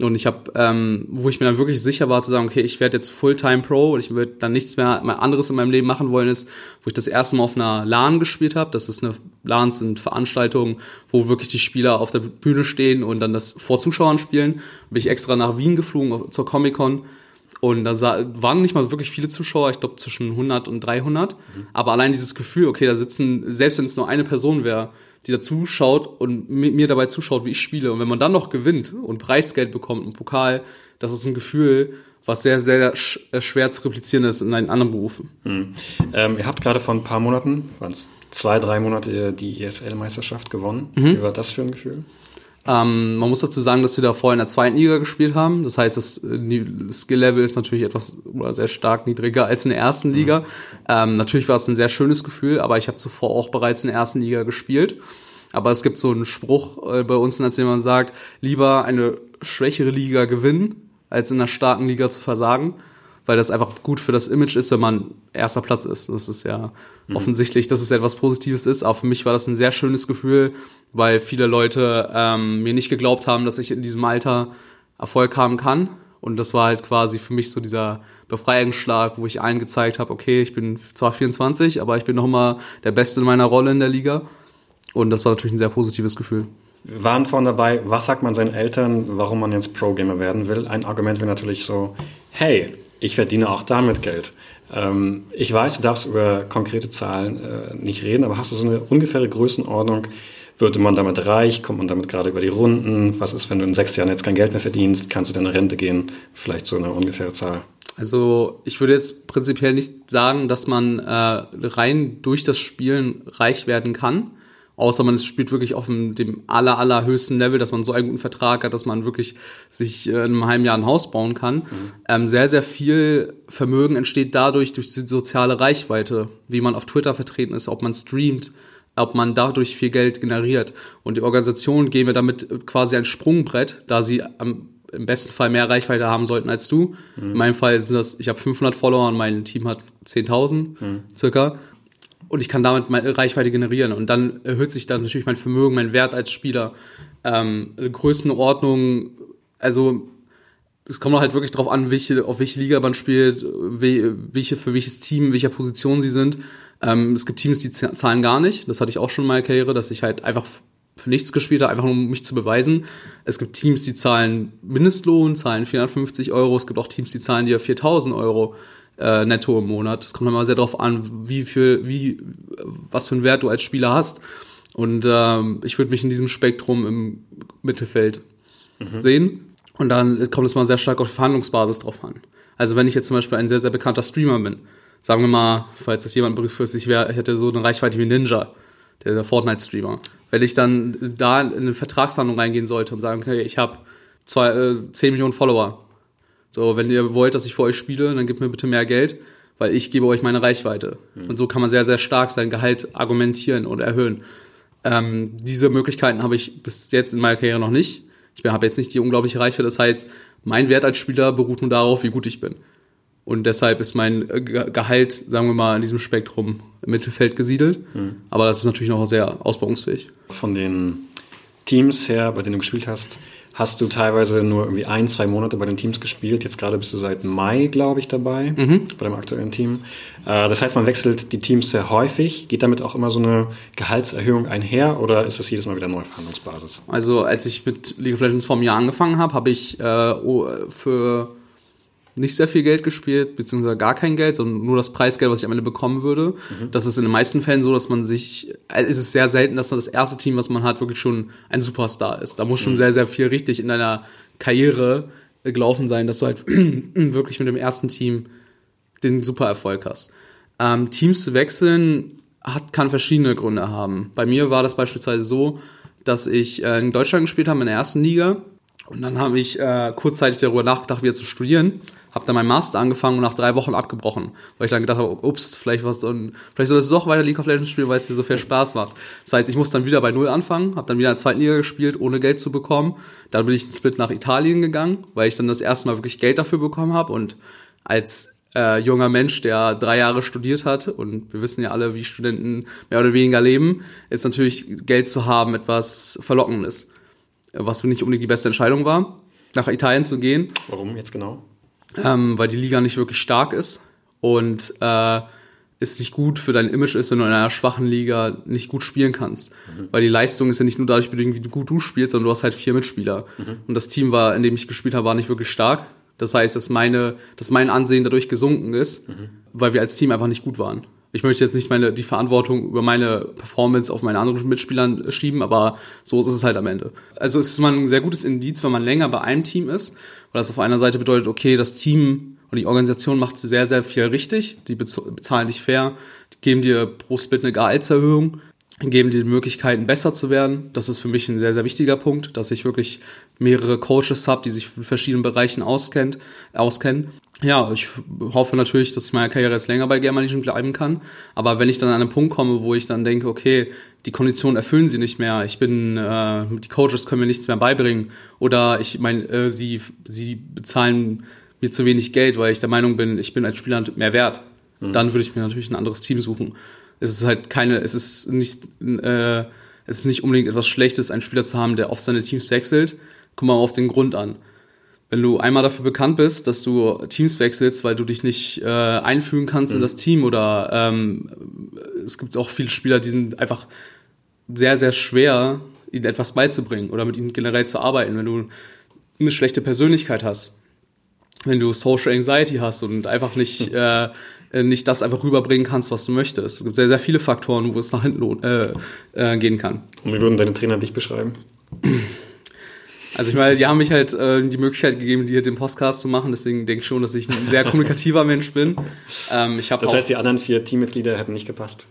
Und ich habe, ähm, wo ich mir dann wirklich sicher war zu sagen, okay, ich werde jetzt Fulltime Pro und ich würde dann nichts mehr, anderes in meinem Leben machen wollen, ist, wo ich das erste Mal auf einer LAN gespielt habe. Das ist eine LANs sind Veranstaltungen, wo wirklich die Spieler auf der Bühne stehen und dann das vor Zuschauern spielen. Bin ich extra nach Wien geflogen zur Comic Con. Und da waren nicht mal wirklich viele Zuschauer, ich glaube zwischen 100 und 300. Mhm. Aber allein dieses Gefühl, okay, da sitzen, selbst wenn es nur eine Person wäre, die da zuschaut und mir dabei zuschaut, wie ich spiele. Und wenn man dann noch gewinnt und Preisgeld bekommt, einen Pokal, das ist ein Gefühl, was sehr, sehr äh, schwer zu replizieren ist in anderen Berufen. Hm. Ähm, ihr habt gerade vor ein paar Monaten, waren es zwei, drei Monate, die ESL-Meisterschaft gewonnen. Mhm. Wie war das für ein Gefühl? Ähm, man muss dazu sagen, dass wir da vorher in der zweiten Liga gespielt haben. Das heißt, das äh, Skill-Level ist natürlich etwas oder sehr stark niedriger als in der ersten mhm. Liga. Mhm. Ähm, natürlich war es ein sehr schönes Gefühl, aber ich habe zuvor auch bereits in der ersten Liga gespielt. Aber es gibt so einen Spruch äh, bei uns, dem man sagt, lieber eine schwächere Liga gewinnen, als in einer starken Liga zu versagen weil das einfach gut für das Image ist, wenn man erster Platz ist. Das ist ja mhm. offensichtlich, dass es etwas Positives ist. Aber für mich war das ein sehr schönes Gefühl, weil viele Leute ähm, mir nicht geglaubt haben, dass ich in diesem Alter Erfolg haben kann. Und das war halt quasi für mich so dieser Befreiungsschlag, wo ich allen gezeigt habe, okay, ich bin zwar 24, aber ich bin noch mal der Beste in meiner Rolle in der Liga. Und das war natürlich ein sehr positives Gefühl. Wir waren vorhin dabei, was sagt man seinen Eltern, warum man jetzt Pro-Gamer werden will? Ein Argument wäre natürlich so, hey, ich verdiene auch damit Geld. Ähm, ich weiß, du darfst über konkrete Zahlen äh, nicht reden, aber hast du so eine ungefähre Größenordnung? Würde man damit reich? Kommt man damit gerade über die Runden? Was ist, wenn du in sechs Jahren jetzt kein Geld mehr verdienst? Kannst du deine Rente gehen? Vielleicht so eine ungefähre Zahl. Also ich würde jetzt prinzipiell nicht sagen, dass man äh, rein durch das Spielen reich werden kann. Außer man spielt wirklich auf dem, dem aller, allerhöchsten Level, dass man so einen guten Vertrag hat, dass man wirklich sich äh, in einem halben Jahr ein Haus bauen kann. Mhm. Ähm, sehr, sehr viel Vermögen entsteht dadurch durch die soziale Reichweite, wie man auf Twitter vertreten ist, ob man streamt, ob man dadurch viel Geld generiert. Und die Organisationen geben damit quasi ein Sprungbrett, da sie am im besten Fall mehr Reichweite haben sollten als du. Mhm. In meinem Fall sind das, ich habe 500 Follower und mein Team hat 10.000 mhm. circa. Und ich kann damit meine Reichweite generieren. Und dann erhöht sich dann natürlich mein Vermögen, mein Wert als Spieler. Ähm, Größenordnung, also es kommt halt wirklich darauf an, welche, auf welche Liga man spielt, welche, für welches Team, welcher Position sie sind. Ähm, es gibt Teams, die zahlen gar nicht. Das hatte ich auch schon in meiner Karriere, dass ich halt einfach für nichts gespielt habe, einfach nur um mich zu beweisen. Es gibt Teams, die zahlen Mindestlohn, zahlen 450 Euro. Es gibt auch Teams, die zahlen dir 4000 Euro äh, netto im Monat. Das kommt immer sehr darauf an, wie viel, wie, was für einen Wert du als Spieler hast. Und ähm, ich würde mich in diesem Spektrum im Mittelfeld mhm. sehen. Und dann kommt es mal sehr stark auf die Verhandlungsbasis drauf an. Also wenn ich jetzt zum Beispiel ein sehr, sehr bekannter Streamer bin, sagen wir mal, falls das jemand berücksichtigt wäre, hätte so eine Reichweite wie Ninja, der, der Fortnite-Streamer. Wenn ich dann da in eine Vertragsverhandlung reingehen sollte und sagen, okay, ich habe zwei, äh, 10 Millionen Follower. So, wenn ihr wollt, dass ich für euch spiele, dann gebt mir bitte mehr Geld, weil ich gebe euch meine Reichweite. Mhm. Und so kann man sehr, sehr stark sein Gehalt argumentieren und erhöhen. Ähm, diese Möglichkeiten habe ich bis jetzt in meiner Karriere noch nicht. Ich habe jetzt nicht die unglaubliche Reichweite. Das heißt, mein Wert als Spieler beruht nur darauf, wie gut ich bin. Und deshalb ist mein äh, Gehalt, sagen wir mal, in diesem Spektrum im Mittelfeld gesiedelt. Mhm. Aber das ist natürlich noch sehr ausbauungsfähig. Von den Teams her, bei denen du gespielt hast, hast du teilweise nur irgendwie ein, zwei Monate bei den Teams gespielt. Jetzt gerade bist du seit Mai, glaube ich, dabei, mhm. bei dem aktuellen Team. Äh, das heißt, man wechselt die Teams sehr häufig. Geht damit auch immer so eine Gehaltserhöhung einher oder ist das jedes Mal wieder eine neue Verhandlungsbasis? Also als ich mit League of Legends vor einem Jahr angefangen habe, habe ich äh, für nicht sehr viel Geld gespielt, beziehungsweise gar kein Geld, sondern nur das Preisgeld, was ich am Ende bekommen würde. Mhm. Das ist in den meisten Fällen so, dass man sich, äh, ist es sehr selten, dass das erste Team, was man hat, wirklich schon ein Superstar ist. Da muss schon mhm. sehr, sehr viel richtig in deiner Karriere gelaufen sein, dass du halt wirklich mit dem ersten Team den super Erfolg hast. Ähm, Teams zu wechseln hat, kann verschiedene Gründe haben. Bei mir war das beispielsweise so, dass ich äh, in Deutschland gespielt habe in der ersten Liga und dann habe ich äh, kurzzeitig darüber nachgedacht, wieder zu studieren habe dann mein Master angefangen und nach drei Wochen abgebrochen, weil ich dann gedacht habe, ups, vielleicht was und vielleicht solltest du doch weiter League of Legends spielen, weil es dir so viel Spaß macht. Das heißt, ich muss dann wieder bei Null anfangen, habe dann wieder in der zweiten Liga gespielt, ohne Geld zu bekommen. Dann bin ich einen Split nach Italien gegangen, weil ich dann das erste Mal wirklich Geld dafür bekommen habe und als äh, junger Mensch, der drei Jahre studiert hat, und wir wissen ja alle, wie Studenten mehr oder weniger leben, ist natürlich Geld zu haben etwas Verlockendes. Was nicht unbedingt die beste Entscheidung war, nach Italien zu gehen. Warum jetzt genau? ähm, weil die Liga nicht wirklich stark ist und äh, es nicht gut für dein Image ist, wenn du in einer schwachen Liga nicht gut spielen kannst. Mhm. Weil die Leistung ist ja nicht nur dadurch bedingt, wie gut du spielst, sondern du hast halt vier Mitspieler. Mhm. Und das Team war, in dem ich gespielt habe, war nicht wirklich stark. Das heißt, dass meine, dass mein Ansehen dadurch gesunken ist, mhm. weil wir als Team einfach nicht gut waren. Ich möchte jetzt nicht meine, die Verantwortung über meine Performance auf meine anderen Mitspielern schieben, aber so ist es halt am Ende. Also es ist mal ein sehr gutes Indiz, wenn man länger bei einem Team ist weil das auf einer Seite bedeutet, okay, das Team und die Organisation macht sehr, sehr viel richtig. Die bezahlen dich fair, geben dir pro Split eine Gehaltserhöhung, geben dir die Möglichkeiten, besser zu werden. Das ist für mich ein sehr, sehr wichtiger Punkt, dass ich wirklich mehrere Coaches habe, die sich in verschiedenen Bereichen auskennt, auskennen. Ja, ich hoffe natürlich, dass ich meine Karriere jetzt länger bei Germanischen bleiben kann. Aber wenn ich dann an einen Punkt komme, wo ich dann denke, okay, die Konditionen erfüllen sie nicht mehr, ich bin, äh, die Coaches können mir nichts mehr beibringen oder ich meine, äh, sie, sie bezahlen mir zu wenig Geld, weil ich der Meinung bin, ich bin als Spieler mehr wert, mhm. dann würde ich mir natürlich ein anderes Team suchen. Es ist halt keine, es ist nicht, äh, es ist nicht unbedingt etwas Schlechtes, einen Spieler zu haben, der oft seine Teams wechselt. Guck mal auf den Grund an wenn du einmal dafür bekannt bist, dass du Teams wechselst, weil du dich nicht äh, einfügen kannst mhm. in das Team oder ähm, es gibt auch viele Spieler, die sind einfach sehr, sehr schwer ihnen etwas beizubringen oder mit ihnen generell zu arbeiten. Wenn du eine schlechte Persönlichkeit hast, wenn du Social Anxiety hast und einfach nicht, äh, nicht das einfach rüberbringen kannst, was du möchtest. Es gibt sehr, sehr viele Faktoren, wo es nach hinten äh, äh, gehen kann. Und wie würden deine Trainer dich beschreiben? Also ich meine, die haben mich halt äh, die Möglichkeit gegeben, hier den Podcast zu machen, deswegen denke ich schon, dass ich ein sehr kommunikativer Mensch bin. Ähm, ich das heißt, die anderen vier Teammitglieder hätten nicht gepasst.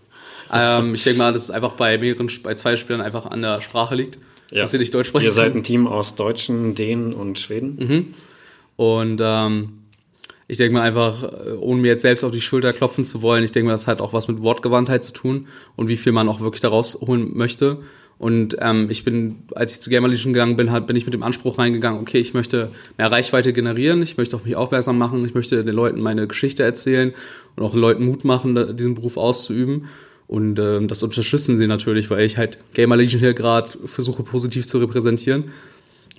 Ähm, ich denke mal, dass es einfach bei mehreren, bei zwei Spielern einfach an der Sprache liegt, ja. dass sie nicht Deutsch sprechen. Ihr seid ein Team aus Deutschen, Dänen und Schweden. Mhm. Und ähm, ich denke mal einfach, äh, ohne mir jetzt selbst auf die Schulter klopfen zu wollen, ich denke mal, das hat auch was mit Wortgewandtheit zu tun und wie viel man auch wirklich daraus holen möchte. Und ähm, ich bin, als ich zu Gamer Legion gegangen bin, halt, bin ich mit dem Anspruch reingegangen, okay, ich möchte mehr Reichweite generieren, ich möchte auf mich aufmerksam machen, ich möchte den Leuten meine Geschichte erzählen und auch den Leuten Mut machen, diesen Beruf auszuüben. Und ähm, das unterstützen sie natürlich, weil ich halt Gamer Legion hier gerade versuche positiv zu repräsentieren.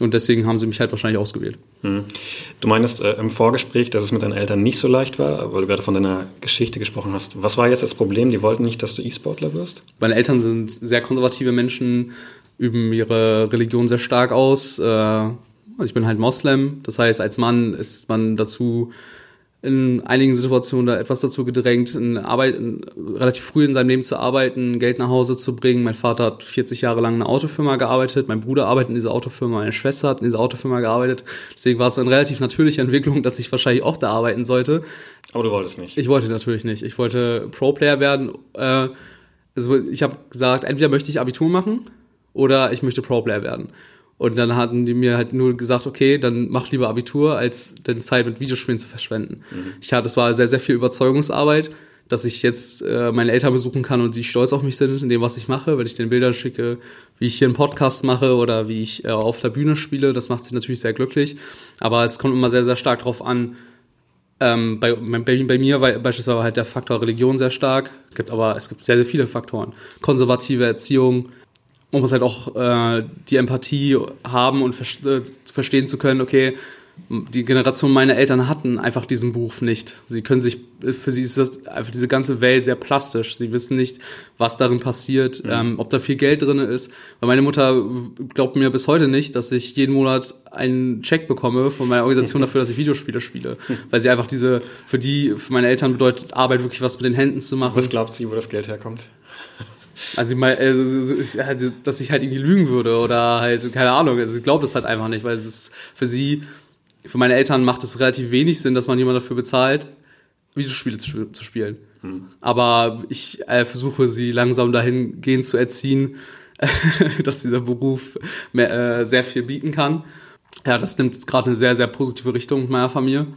Und deswegen haben sie mich halt wahrscheinlich ausgewählt. Hm. Du meinst äh, im Vorgespräch, dass es mit deinen Eltern nicht so leicht war, weil du gerade von deiner Geschichte gesprochen hast. Was war jetzt das Problem? Die wollten nicht, dass du E-Sportler wirst? Meine Eltern sind sehr konservative Menschen, üben ihre Religion sehr stark aus. Äh, also ich bin halt Moslem. Das heißt, als Mann ist man dazu in einigen Situationen da etwas dazu gedrängt, in Arbeit, in, relativ früh in seinem Leben zu arbeiten, Geld nach Hause zu bringen. Mein Vater hat 40 Jahre lang in einer Autofirma gearbeitet, mein Bruder arbeitet in dieser Autofirma, meine Schwester hat in dieser Autofirma gearbeitet. Deswegen war es so eine relativ natürliche Entwicklung, dass ich wahrscheinlich auch da arbeiten sollte. Aber du wolltest nicht. Ich wollte natürlich nicht. Ich wollte Pro-Player werden. Äh, also ich habe gesagt, entweder möchte ich Abitur machen oder ich möchte Pro-Player werden. Und dann hatten die mir halt nur gesagt, okay, dann mach lieber Abitur, als deine Zeit mit Videospielen zu verschwenden. Mhm. Ich hatte, es war sehr, sehr viel Überzeugungsarbeit, dass ich jetzt äh, meine Eltern besuchen kann und die stolz auf mich sind in dem, was ich mache, wenn ich den Bilder schicke, wie ich hier einen Podcast mache oder wie ich äh, auf der Bühne spiele. Das macht sie natürlich sehr glücklich. Aber es kommt immer sehr, sehr stark darauf an, ähm, bei, bei, bei, mir war beispielsweise halt der Faktor Religion sehr stark, gibt aber es gibt sehr, sehr viele Faktoren. Konservative Erziehung, man muss halt auch äh, die Empathie haben und ver äh, verstehen zu können, okay, die Generation meiner Eltern hatten einfach diesen Beruf nicht. Sie können sich, für sie ist das einfach diese ganze Welt sehr plastisch. Sie wissen nicht, was darin passiert, mhm. ähm, ob da viel Geld drin ist. Weil meine Mutter glaubt mir bis heute nicht, dass ich jeden Monat einen Check bekomme von meiner Organisation dafür, dass ich Videospiele spiele. Weil sie einfach diese, für die, für meine Eltern bedeutet Arbeit wirklich was mit den Händen zu machen. Was glaubt sie, wo das Geld herkommt? Also, ich meine, also, also, dass ich halt irgendwie lügen würde oder halt, keine Ahnung, also ich glaube das halt einfach nicht, weil es ist für sie, für meine Eltern macht es relativ wenig Sinn, dass man jemand dafür bezahlt, Videospiele zu, zu spielen. Hm. Aber ich äh, versuche sie langsam dahingehend zu erziehen, dass dieser Beruf mehr, äh, sehr viel bieten kann. Ja, das nimmt jetzt gerade eine sehr, sehr positive Richtung mit meiner Familie.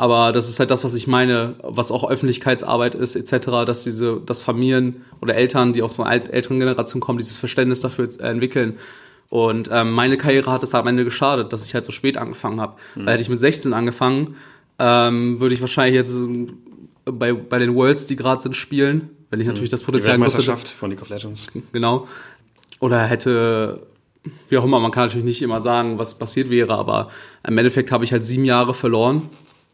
Aber das ist halt das, was ich meine, was auch Öffentlichkeitsarbeit ist, etc., dass diese, dass Familien oder Eltern, die aus so einer älteren Generation kommen, dieses Verständnis dafür entwickeln. Und ähm, meine Karriere hat es am Ende geschadet, dass ich halt so spät angefangen habe. Mhm. Weil hätte ich mit 16 angefangen, ähm, würde ich wahrscheinlich jetzt bei, bei den Worlds, die gerade sind, spielen, wenn ich mhm. natürlich das Potenzial die Weltmeisterschaft von League of Legends. Genau. Oder hätte, wie auch immer, man kann natürlich nicht immer sagen, was passiert wäre, aber im Endeffekt habe ich halt sieben Jahre verloren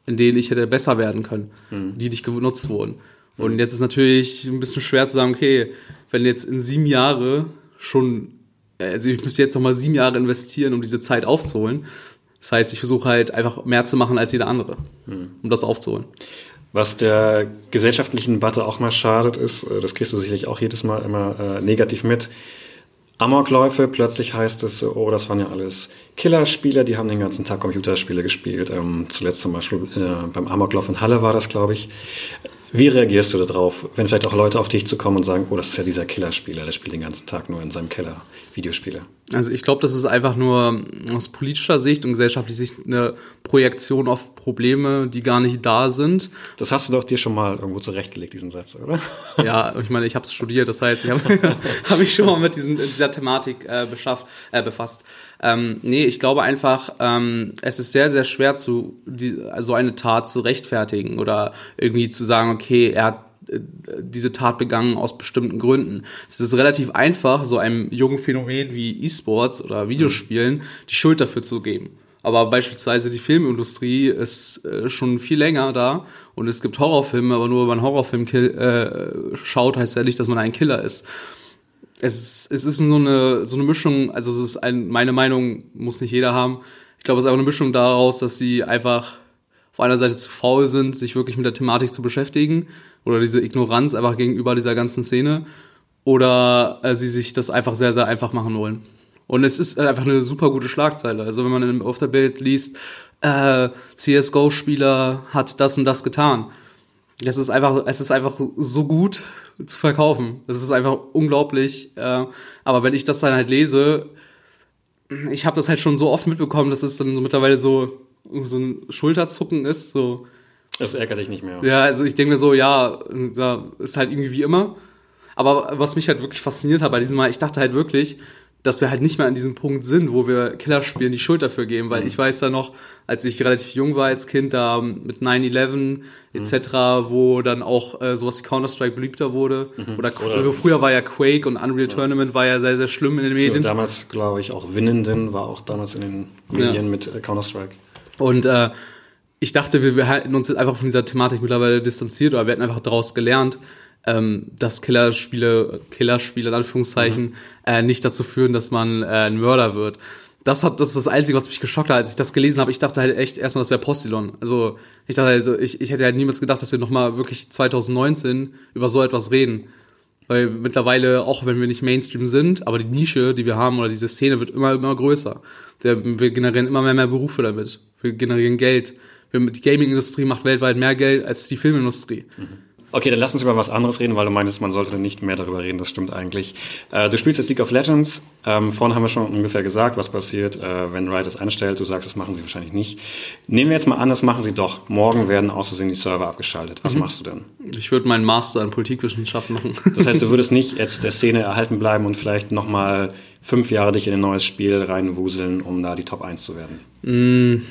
in denen ich hätte besser werden können, mhm. die nicht genutzt wurden. Und mhm. jetzt ist natürlich ein bisschen schwer zu sagen, okay, wenn jetzt in sieben Jahre schon, also ich müsste jetzt nochmal sieben Jahre investieren, um diese Zeit aufzuholen. Das heißt, ich versuche halt einfach mehr zu machen als jeder andere, mhm. um das aufzuholen. Was der gesellschaftlichen Debatte auch mal schadet, ist, äh, das kriegst du sicherlich auch jedes Mal immer äh, negativ mit, Amokläufe, plötzlich heißt es, oh, das waren ja alles Killerspieler, die haben den ganzen Tag Computerspiele gespielt. Ähm, zuletzt zum Beispiel äh, beim Amoklauf in Halle war das, glaube ich. Wie reagierst du darauf, wenn vielleicht auch Leute auf dich zukommen und sagen, oh, das ist ja dieser Killerspieler, der spielt den ganzen Tag nur in seinem Keller Videospiele? Also ich glaube, das ist einfach nur aus politischer Sicht und gesellschaftlicher Sicht eine Projektion auf Probleme, die gar nicht da sind. Das hast du doch dir schon mal irgendwo zurechtgelegt, diesen Satz, oder? Ja, ich meine, ich habe es studiert, das heißt, ich habe hab mich schon mal mit diesem, dieser Thematik äh, beschafft, äh, befasst. Ähm, nee, ich glaube einfach, ähm, es ist sehr, sehr schwer, zu, die, so eine Tat zu rechtfertigen oder irgendwie zu sagen, okay, er hat diese Tat begangen aus bestimmten Gründen. Es ist relativ einfach, so einem jungen Phänomen wie E-Sports oder Videospielen die Schuld dafür zu geben. Aber beispielsweise die Filmindustrie ist äh, schon viel länger da und es gibt Horrorfilme, aber nur wenn man Horrorfilm äh, schaut, heißt ja nicht, dass man ein Killer ist. es ist, es ist so eine, so eine Mischung, also es ist ein, meine Meinung, muss nicht jeder haben. Ich glaube, es ist einfach eine Mischung daraus, dass sie einfach auf einer Seite zu faul sind, sich wirklich mit der Thematik zu beschäftigen oder diese Ignoranz einfach gegenüber dieser ganzen Szene oder äh, sie sich das einfach sehr, sehr einfach machen wollen. Und es ist einfach eine super gute Schlagzeile. Also wenn man auf der Bild liest, äh, CSGO-Spieler hat das und das getan. Es ist einfach, es ist einfach so gut zu verkaufen. Es ist einfach unglaublich. Äh, aber wenn ich das dann halt lese, ich habe das halt schon so oft mitbekommen, dass es dann so mittlerweile so so ein Schulterzucken ist. So. Das ärgert dich nicht mehr. Ja, also ich denke mir so, ja, ist halt irgendwie wie immer. Aber was mich halt wirklich fasziniert hat bei diesem Mal, ich dachte halt wirklich, dass wir halt nicht mehr an diesem Punkt sind, wo wir Killerspielen die Schuld dafür geben, weil mhm. ich weiß da noch, als ich relativ jung war als Kind, da mit 9-11 etc., mhm. wo dann auch äh, sowas wie Counter-Strike beliebter wurde. Mhm. Oder, Oder, früher war ja Quake und Unreal ja. Tournament war ja sehr, sehr schlimm in den Medien. damals, glaube ich, auch Winnenden war auch damals in den Medien ja. mit äh, Counter-Strike. Und äh, ich dachte, wir, wir halten uns einfach von dieser Thematik mittlerweile distanziert oder wir hätten einfach daraus gelernt, ähm, dass Killerspiele, Killerspiele in Anführungszeichen, mhm. äh, nicht dazu führen, dass man äh, ein Mörder wird. Das hat, das ist das Einzige, was mich geschockt hat, als ich das gelesen habe. Ich dachte halt echt erstmal, das wäre Postillon. Also ich dachte also, ich, ich hätte halt niemals gedacht, dass wir nochmal wirklich 2019 über so etwas reden. Weil mittlerweile, auch wenn wir nicht Mainstream sind, aber die Nische, die wir haben oder diese Szene wird immer, immer größer. wir generieren immer mehr, mehr Berufe damit. Wir generieren Geld. Die Gaming-Industrie macht weltweit mehr Geld als die Filmindustrie. Mhm. Okay, dann lass uns über was anderes reden, weil du meintest, man sollte nicht mehr darüber reden. Das stimmt eigentlich. Äh, du spielst jetzt League of Legends. Ähm, vorhin haben wir schon ungefähr gesagt, was passiert, äh, wenn Riot es anstellt. Du sagst, das machen sie wahrscheinlich nicht. Nehmen wir jetzt mal an, das machen sie doch. Morgen werden außersehen die Server abgeschaltet. Was mhm. machst du denn? Ich würde meinen Master in Politikwissenschaften machen. Das heißt, du würdest nicht jetzt der Szene erhalten bleiben und vielleicht nochmal fünf Jahre dich in ein neues Spiel reinwuseln, um da die Top 1 zu werden? Mm.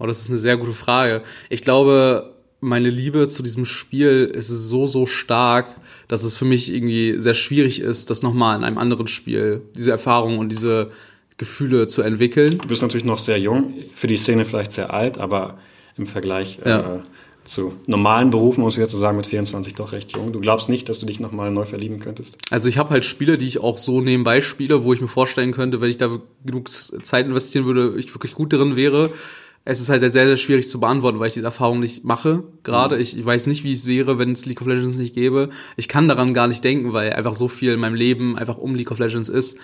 Oh, das ist eine sehr gute Frage. Ich glaube, meine Liebe zu diesem Spiel ist so, so stark, dass es für mich irgendwie sehr schwierig ist, das nochmal in einem anderen Spiel, diese Erfahrung und diese Gefühle zu entwickeln. Du bist natürlich noch sehr jung, für die Szene vielleicht sehr alt, aber im Vergleich ja. äh, zu normalen Berufen, muss ich jetzt sagen, mit 24 doch recht jung. Du glaubst nicht, dass du dich nochmal neu verlieben könntest? Also ich habe halt Spiele, die ich auch so nebenbei spiele, wo ich mir vorstellen könnte, wenn ich da genug Zeit investieren würde, ich wirklich gut drin wäre es ist halt sehr, sehr schwierig zu beantworten, weil ich diese Erfahrung nicht mache. Gerade mhm. ich, ich weiß nicht, wie es wäre, wenn es League of Legends nicht gäbe. Ich kann daran gar nicht denken, weil einfach so viel in meinem Leben einfach um League of Legends ist.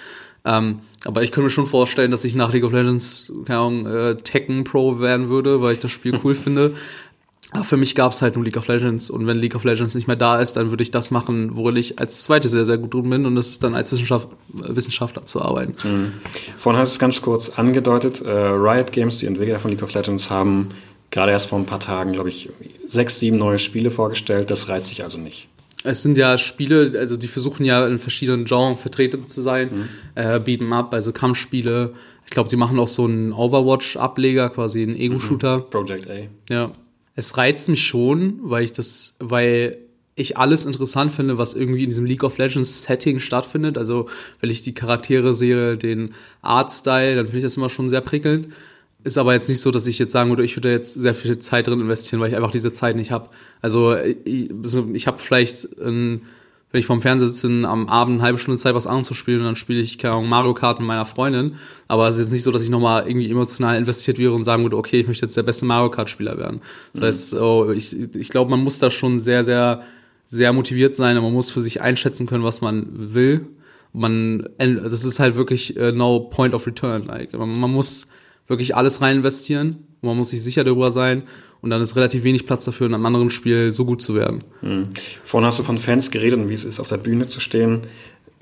Ähm, aber ich könnte mir schon vorstellen, dass ich nach League of Legends, keine Ahnung, äh, Tekken Pro werden würde, weil ich das Spiel cool finde. Aber für mich gab es halt nur League of Legends und wenn League of Legends nicht mehr da ist, dann würde ich das machen, worin ich als Zweite sehr, sehr gut drin bin und das ist dann als Wissenschaft, Wissenschaftler zu arbeiten. Mhm. Vorhin hast du es ganz kurz angedeutet, äh, Riot Games, die Entwickler von League of Legends, haben gerade erst vor ein paar Tagen, glaube ich, sechs, sieben neue Spiele vorgestellt. Das reizt sich also nicht. Es sind ja Spiele, also die versuchen ja in verschiedenen Genres vertreten zu sein. Mhm. Äh, Beat'em Up, also Kampfspiele. Ich glaube, die machen auch so einen Overwatch-Ableger, quasi einen Ego-Shooter. Mhm. Project A. Ja es reizt mich schon, weil ich das, weil ich alles interessant finde, was irgendwie in diesem League of Legends Setting stattfindet. Also, wenn ich die Charaktere sehe, den Artstyle, dann finde ich das immer schon sehr prickelnd. Ist aber jetzt nicht so, dass ich jetzt sagen würde, ich würde jetzt sehr viel Zeit drin investieren, weil ich einfach diese Zeit nicht habe. Also, ich, ich habe vielleicht ein wenn ich vorm Fernseher sitze, am Abend eine halbe Stunde Zeit, was anderes zu spielen und dann spiele ich keine Ahnung, Mario Kart mit meiner Freundin. Aber es ist jetzt nicht so, dass ich nochmal irgendwie emotional investiert wäre und sagen würde, okay, ich möchte jetzt der beste Mario Kart-Spieler werden. Das mhm. heißt, oh, ich, ich glaube, man muss da schon sehr, sehr, sehr motiviert sein und man muss für sich einschätzen können, was man will. Man, das ist halt wirklich uh, no point of return. Like, man, man muss wirklich alles rein investieren. Man muss sich sicher darüber sein und dann ist relativ wenig Platz dafür, in einem anderen Spiel so gut zu werden. Mhm. Vorhin hast du von Fans geredet und wie es ist, auf der Bühne zu stehen.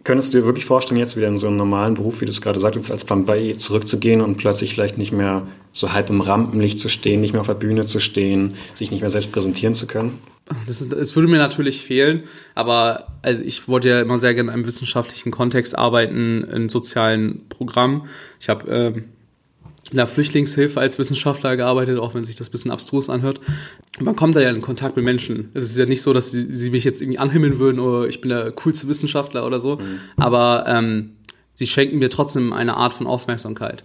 Könntest du dir wirklich vorstellen, jetzt wieder in so einen normalen Beruf, wie du es gerade sagtest, als Plan B zurückzugehen und plötzlich vielleicht nicht mehr so halb im Rampenlicht zu stehen, nicht mehr auf der Bühne zu stehen, sich nicht mehr selbst präsentieren zu können? Das, ist, das würde mir natürlich fehlen, aber also ich wollte ja immer sehr gerne in einem wissenschaftlichen Kontext arbeiten, in sozialen Programmen. Ich habe ähm, in der Flüchtlingshilfe als Wissenschaftler gearbeitet, auch wenn sich das ein bisschen abstrus anhört. Man kommt da ja in Kontakt mit Menschen. Es ist ja nicht so, dass sie, sie mich jetzt irgendwie anhimmeln würden oder ich bin der coolste Wissenschaftler oder so. Mhm. Aber ähm, sie schenken mir trotzdem eine Art von Aufmerksamkeit.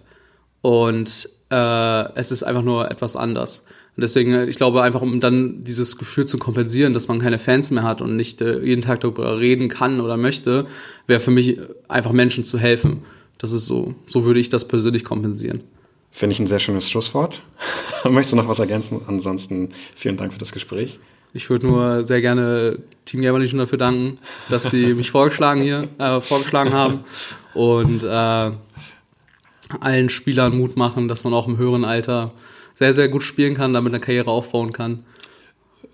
Und äh, es ist einfach nur etwas anders. Und deswegen, ich glaube einfach, um dann dieses Gefühl zu kompensieren, dass man keine Fans mehr hat und nicht äh, jeden Tag darüber reden kann oder möchte, wäre für mich einfach Menschen zu helfen. Das ist so, so würde ich das persönlich kompensieren. Finde ich ein sehr schönes Schlusswort. Möchtest du noch was ergänzen? Ansonsten vielen Dank für das Gespräch. Ich würde nur sehr gerne Team Legion dafür danken, dass sie mich vorgeschlagen hier, äh, vorgeschlagen haben und äh, allen Spielern Mut machen, dass man auch im höheren Alter sehr, sehr gut spielen kann, damit eine Karriere aufbauen kann.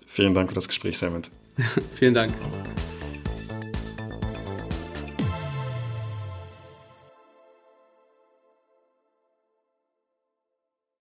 Vielen Dank für das Gespräch, Simon. Vielen Dank.